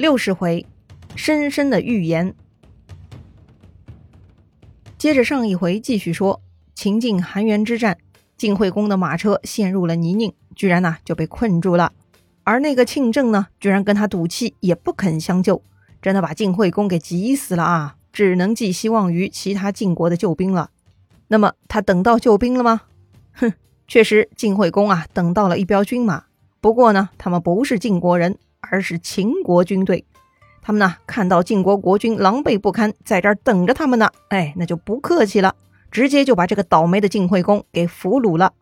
六十回，深深的预言。接着上一回继续说，秦晋韩元之战，晋惠公的马车陷入了泥泞，居然呢就被困住了。而那个庆政呢，居然跟他赌气，也不肯相救，真的把晋惠公给急死了啊！只能寄希望于其他晋国的救兵了。那么他等到救兵了吗？哼，确实晋惠公啊等到了一彪军马，不过呢，他们不是晋国人。而是秦国军队，他们呢看到晋国国君狼狈不堪，在这儿等着他们呢，哎，那就不客气了，直接就把这个倒霉的晋惠公给俘虏了。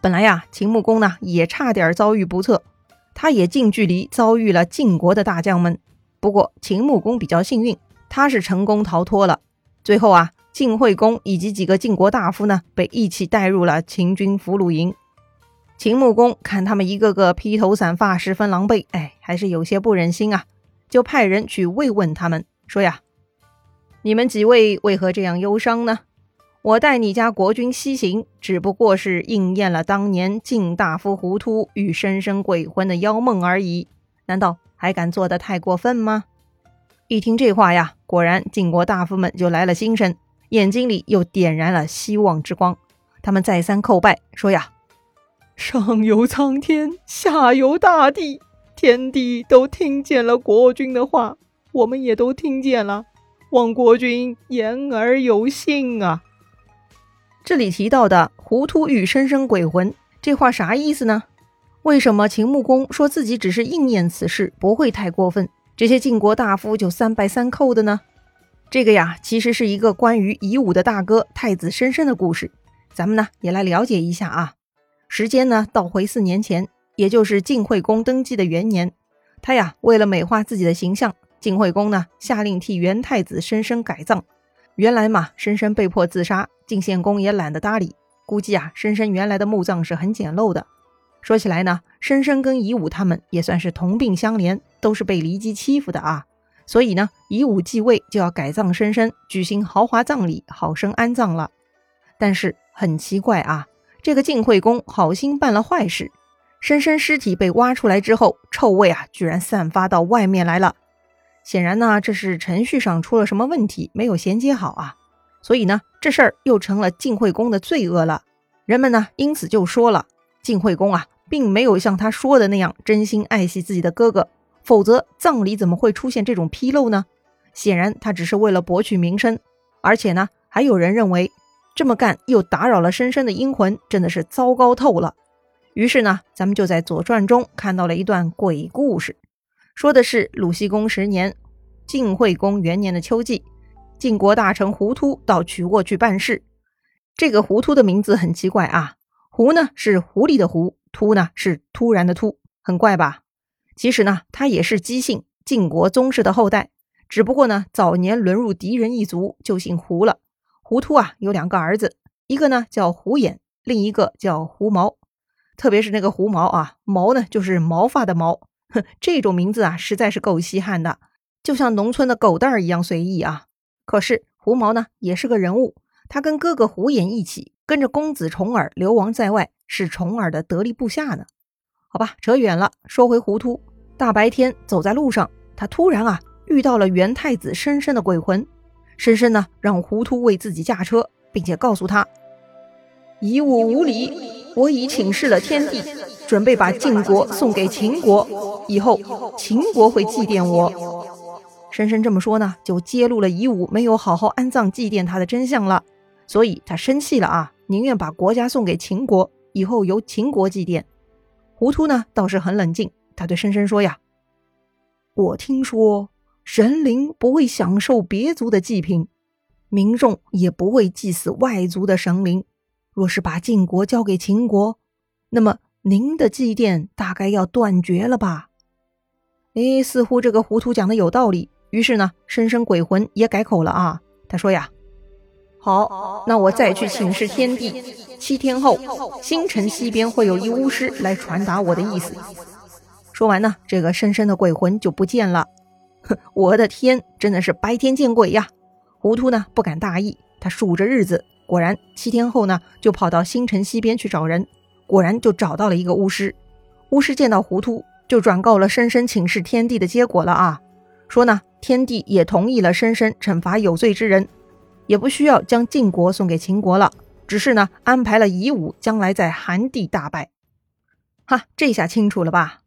本来呀，秦穆公呢也差点遭遇不测，他也近距离遭遇了晋国的大将们。不过秦穆公比较幸运，他是成功逃脱了。最后啊，晋惠公以及几个晋国大夫呢，被一起带入了秦军俘虏营。秦穆公看他们一个个披头散发，十分狼狈，哎，还是有些不忍心啊，就派人去慰问他们，说呀：“你们几位为何这样忧伤呢？我带你家国君西行，只不过是应验了当年晋大夫糊涂与申生鬼魂的妖梦而已，难道还敢做得太过分吗？”一听这话呀，果然晋国大夫们就来了精神，眼睛里又点燃了希望之光，他们再三叩拜，说呀。上有苍天，下有大地，天地都听见了国君的话，我们也都听见了。望国君言而有信啊！这里提到的“糊涂与生生鬼魂”这话啥意思呢？为什么秦穆公说自己只是应验此事，不会太过分？这些晋国大夫就三拜三叩的呢？这个呀，其实是一个关于夷吾的大哥太子申申的故事，咱们呢也来了解一下啊。时间呢，倒回四年前，也就是晋惠公登基的元年。他呀，为了美化自己的形象，晋惠公呢下令替元太子申申改葬。原来嘛，申申被迫自杀，晋献公也懒得搭理。估计啊，申申原来的墓葬是很简陋的。说起来呢，申申跟夷吾他们也算是同病相怜，都是被骊姬欺负的啊。所以呢，夷吾继位就要改葬申申，举行豪华葬礼，好生安葬了。但是很奇怪啊。这个晋惠公好心办了坏事，申申尸体被挖出来之后，臭味啊，居然散发到外面来了。显然呢，这是程序上出了什么问题，没有衔接好啊。所以呢，这事儿又成了晋惠公的罪恶了。人们呢，因此就说了，晋惠公啊，并没有像他说的那样真心爱惜自己的哥哥，否则葬礼怎么会出现这种纰漏呢？显然，他只是为了博取名声。而且呢，还有人认为。这么干又打扰了深深的阴魂，真的是糟糕透了。于是呢，咱们就在《左传》中看到了一段鬼故事，说的是鲁僖公十年，晋惠公元年的秋季，晋国大臣胡突到曲沃去办事。这个胡突的名字很奇怪啊，胡呢是狐狸的狐，突呢是突然的突，很怪吧？其实呢，他也是姬姓晋国宗室的后代，只不过呢，早年沦入敌人一族，就姓胡了。胡突啊，有两个儿子，一个呢叫胡眼，另一个叫胡毛。特别是那个胡毛啊，毛呢就是毛发的毛，哼，这种名字啊实在是够稀罕的，就像农村的狗蛋儿一样随意啊。可是胡毛呢也是个人物，他跟哥哥胡眼一起跟着公子重耳流亡在外，是重耳的得力部下呢。好吧，扯远了，说回胡突，大白天走在路上，他突然啊遇到了元太子深深的鬼魂。深深呢，让胡涂为自己驾车，并且告诉他：“以我无礼，我已请示了天帝，准备把晋国送给秦国，以后秦国会祭奠我。”深深这么说呢，就揭露了夷吾没有好好安葬祭奠他的真相了，所以他生气了啊，宁愿把国家送给秦国，以后由秦国祭奠。胡涂呢倒是很冷静，他对深深说：“呀，我听说。”神灵不会享受别族的祭品，民众也不会祭祀外族的神灵。若是把晋国交给秦国，那么您的祭奠大概要断绝了吧？哎，似乎这个糊涂讲的有道理。于是呢，深深鬼魂也改口了啊。他说呀：“好，那我再去请示天地，七天后，星辰西边会有一巫师来传达我的意思。”说完呢，这个深深的鬼魂就不见了。我的天，真的是白天见鬼呀！糊涂呢不敢大意，他数着日子，果然七天后呢，就跑到星辰西边去找人，果然就找到了一个巫师。巫师见到糊涂，就转告了深深请示天地的结果了啊！说呢，天帝也同意了深深惩罚有罪之人，也不需要将晋国送给秦国了，只是呢安排了夷吾将来在韩地大败。哈，这下清楚了吧？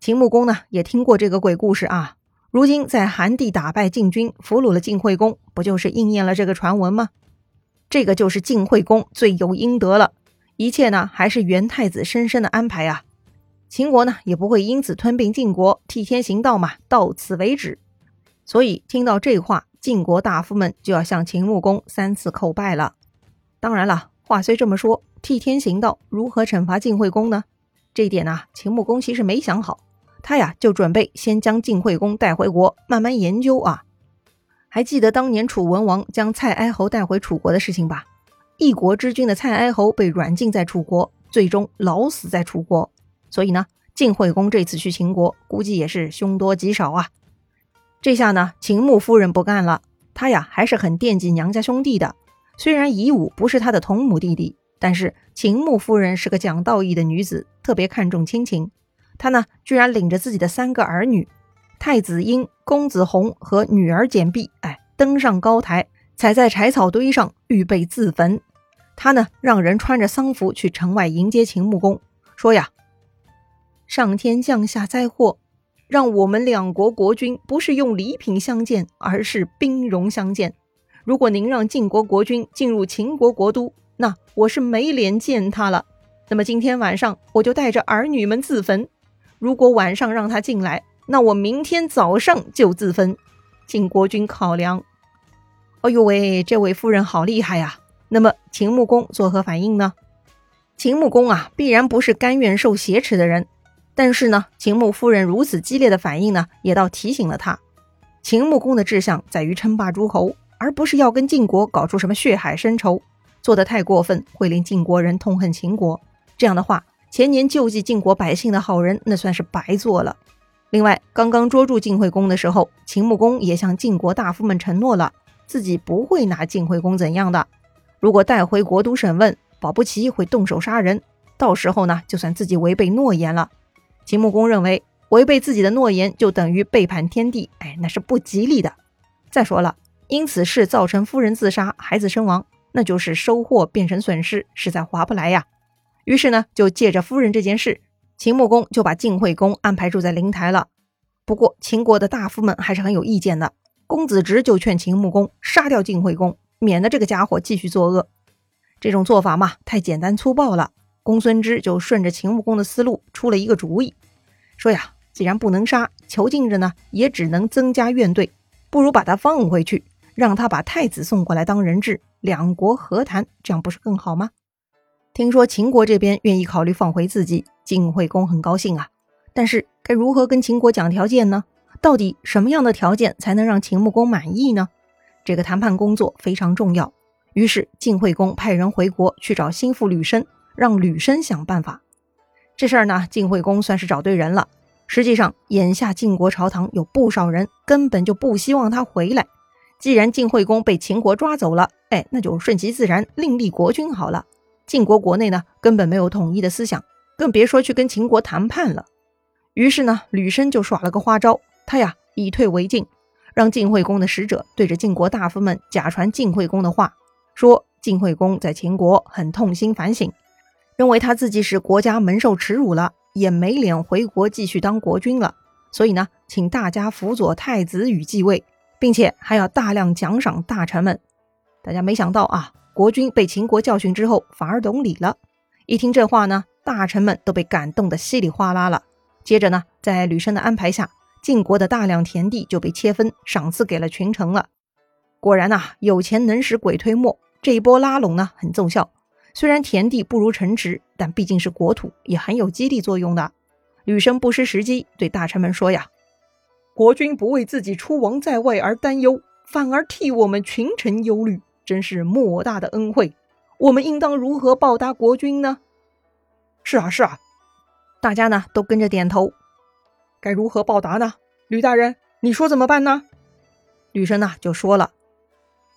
秦穆公呢也听过这个鬼故事啊。如今在韩地打败晋军，俘虏了晋惠公，不就是应验了这个传闻吗？这个就是晋惠公罪有应得了。一切呢还是元太子深深的安排啊。秦国呢也不会因此吞并晋国，替天行道嘛，到此为止。所以听到这话，晋国大夫们就要向秦穆公三次叩拜了。当然了，话虽这么说，替天行道如何惩罚晋惠公呢？这一点呢，秦穆公其实没想好，他呀就准备先将晋惠公带回国，慢慢研究啊。还记得当年楚文王将蔡哀侯带回楚国的事情吧？一国之君的蔡哀侯被软禁在楚国，最终老死在楚国。所以呢，晋惠公这次去秦国，估计也是凶多吉少啊。这下呢，秦穆夫人不干了，她呀还是很惦记娘家兄弟的。虽然夷吾不是她的同母弟弟，但是秦穆夫人是个讲道义的女子，特别看重亲情。他呢，居然领着自己的三个儿女，太子婴、公子弘和女儿简碧，哎，登上高台，踩在柴草堆上，预备自焚。他呢，让人穿着丧服去城外迎接秦穆公，说呀。上天降下灾祸，让我们两国国君不是用礼品相见，而是兵戎相见。如果您让晋国国君进入秦国国都，那我是没脸见他了。那么今天晚上我就带着儿女们自焚。如果晚上让他进来，那我明天早上就自焚。请国君考量。哎呦喂，这位夫人好厉害呀！那么秦穆公作何反应呢？秦穆公啊，必然不是甘愿受挟持的人。但是呢，秦穆夫人如此激烈的反应呢，也倒提醒了他，秦穆公的志向在于称霸诸侯，而不是要跟晋国搞出什么血海深仇。做得太过分，会令晋国人痛恨秦国。这样的话，前年救济晋国百姓的好人，那算是白做了。另外，刚刚捉住晋惠公的时候，秦穆公也向晋国大夫们承诺了，自己不会拿晋惠公怎样的。如果带回国都审问，保不齐会动手杀人，到时候呢，就算自己违背诺言了。秦穆公认为，违背自己的诺言就等于背叛天地，哎，那是不吉利的。再说了，因此事造成夫人自杀、孩子身亡，那就是收获变成损失，实在划不来呀。于是呢，就借着夫人这件事，秦穆公就把晋惠公安排住在灵台了。不过，秦国的大夫们还是很有意见的。公子直就劝秦穆公杀掉晋惠公，免得这个家伙继续作恶。这种做法嘛，太简单粗暴了。公孙支就顺着秦穆公的思路出了一个主意，说呀，既然不能杀，囚禁着呢，也只能增加怨怼，不如把他放回去，让他把太子送过来当人质，两国和谈，这样不是更好吗？听说秦国这边愿意考虑放回自己，晋惠公很高兴啊。但是该如何跟秦国讲条件呢？到底什么样的条件才能让秦穆公满意呢？这个谈判工作非常重要。于是晋惠公派人回国去找心腹吕申。让吕申想办法，这事儿呢，晋惠公算是找对人了。实际上，眼下晋国朝堂有不少人根本就不希望他回来。既然晋惠公被秦国抓走了，哎，那就顺其自然，另立国君好了。晋国国内呢，根本没有统一的思想，更别说去跟秦国谈判了。于是呢，吕申就耍了个花招，他呀以退为进，让晋惠公的使者对着晋国大夫们假传晋惠公的话，说晋惠公在秦国很痛心反省。认为他自己使国家蒙受耻辱了，也没脸回国继续当国君了，所以呢，请大家辅佐太子与继位，并且还要大量奖赏大臣们。大家没想到啊，国君被秦国教训之后反而懂礼了。一听这话呢，大臣们都被感动得稀里哗啦了。接着呢，在吕生的安排下，晋国的大量田地就被切分赏赐给了群臣了。果然呐，有钱能使鬼推磨，这一波拉拢呢，很奏效。虽然田地不如城池，但毕竟是国土，也很有激励作用的。吕生不失时机，对大臣们说：“呀，国君不为自己出亡在外而担忧，反而替我们群臣忧虑，真是莫大的恩惠。我们应当如何报答国君呢？”“是啊，是啊。”大家呢都跟着点头。该如何报答呢？吕大人，你说怎么办呢？吕生呢就说了：“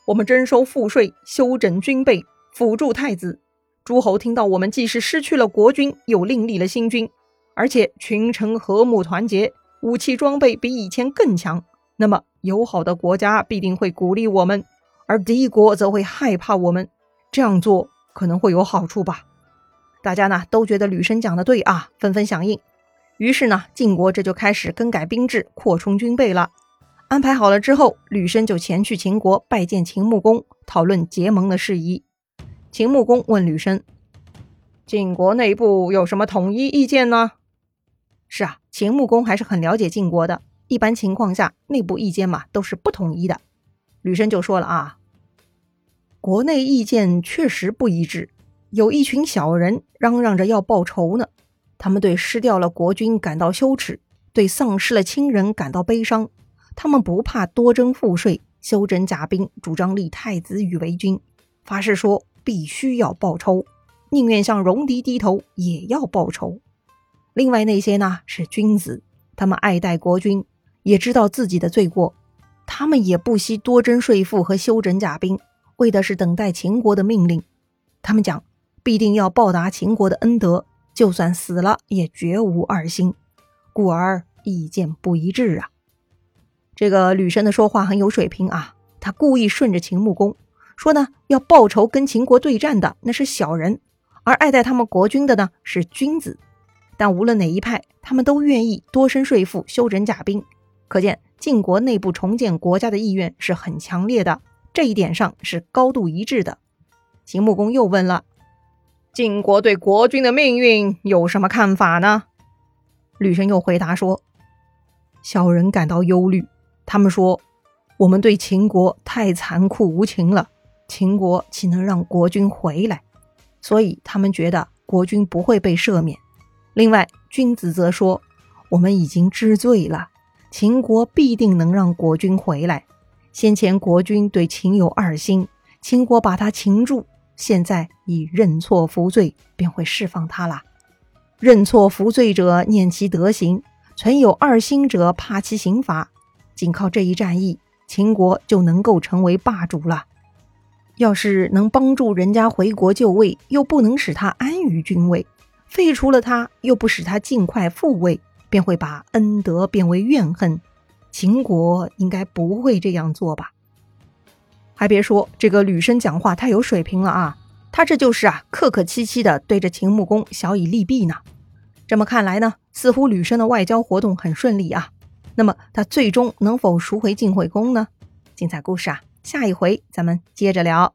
我们征收赋税，修整军备。”辅助太子，诸侯听到我们既是失去了国君，又另立了新君，而且群臣和睦团结，武器装备比以前更强，那么友好的国家必定会鼓励我们，而敌国则会害怕我们。这样做可能会有好处吧？大家呢都觉得吕生讲的对啊，纷纷响应。于是呢，晋国这就开始更改兵制，扩充军备了。安排好了之后，吕生就前去秦国拜见秦穆公，讨论结盟的事宜。秦穆公问吕生：“晋国内部有什么统一意见呢？”是啊，秦穆公还是很了解晋国的。一般情况下，内部意见嘛都是不统一的。吕生就说了啊：“国内意见确实不一致，有一群小人嚷嚷着要报仇呢。他们对失掉了国君感到羞耻，对丧失了亲人感到悲伤。”他们不怕多征赋税、修整甲兵，主张立太子与为君，发誓说必须要报仇，宁愿向戎狄低头也要报仇。另外那些呢是君子，他们爱戴国君，也知道自己的罪过，他们也不惜多征税赋和修整甲兵，为的是等待秦国的命令。他们讲必定要报答秦国的恩德，就算死了也绝无二心，故而意见不一致啊。这个吕生的说话很有水平啊，他故意顺着秦穆公说呢，要报仇跟秦国对战的那是小人，而爱戴他们国君的呢是君子。但无论哪一派，他们都愿意多征税赋、修整甲兵，可见晋国内部重建国家的意愿是很强烈的，这一点上是高度一致的。秦穆公又问了：晋国对国君的命运有什么看法呢？吕生又回答说：小人感到忧虑。他们说：“我们对秦国太残酷无情了，秦国岂能让国君回来？所以他们觉得国君不会被赦免。另外，君子则说：我们已经知罪了，秦国必定能让国君回来。先前国君对秦有二心，秦国把他擒住，现在已认错服罪，便会释放他了。认错服罪者念其德行，存有二心者怕其刑罚。”仅靠这一战役，秦国就能够成为霸主了。要是能帮助人家回国就位，又不能使他安于君位，废除了他，又不使他尽快复位，便会把恩德变为怨恨。秦国应该不会这样做吧？还别说，这个吕生讲话太有水平了啊！他这就是啊，客客气气的对着秦穆公小以利弊呢。这么看来呢，似乎吕生的外交活动很顺利啊。那么他最终能否赎回晋惠公呢？精彩故事啊，下一回咱们接着聊。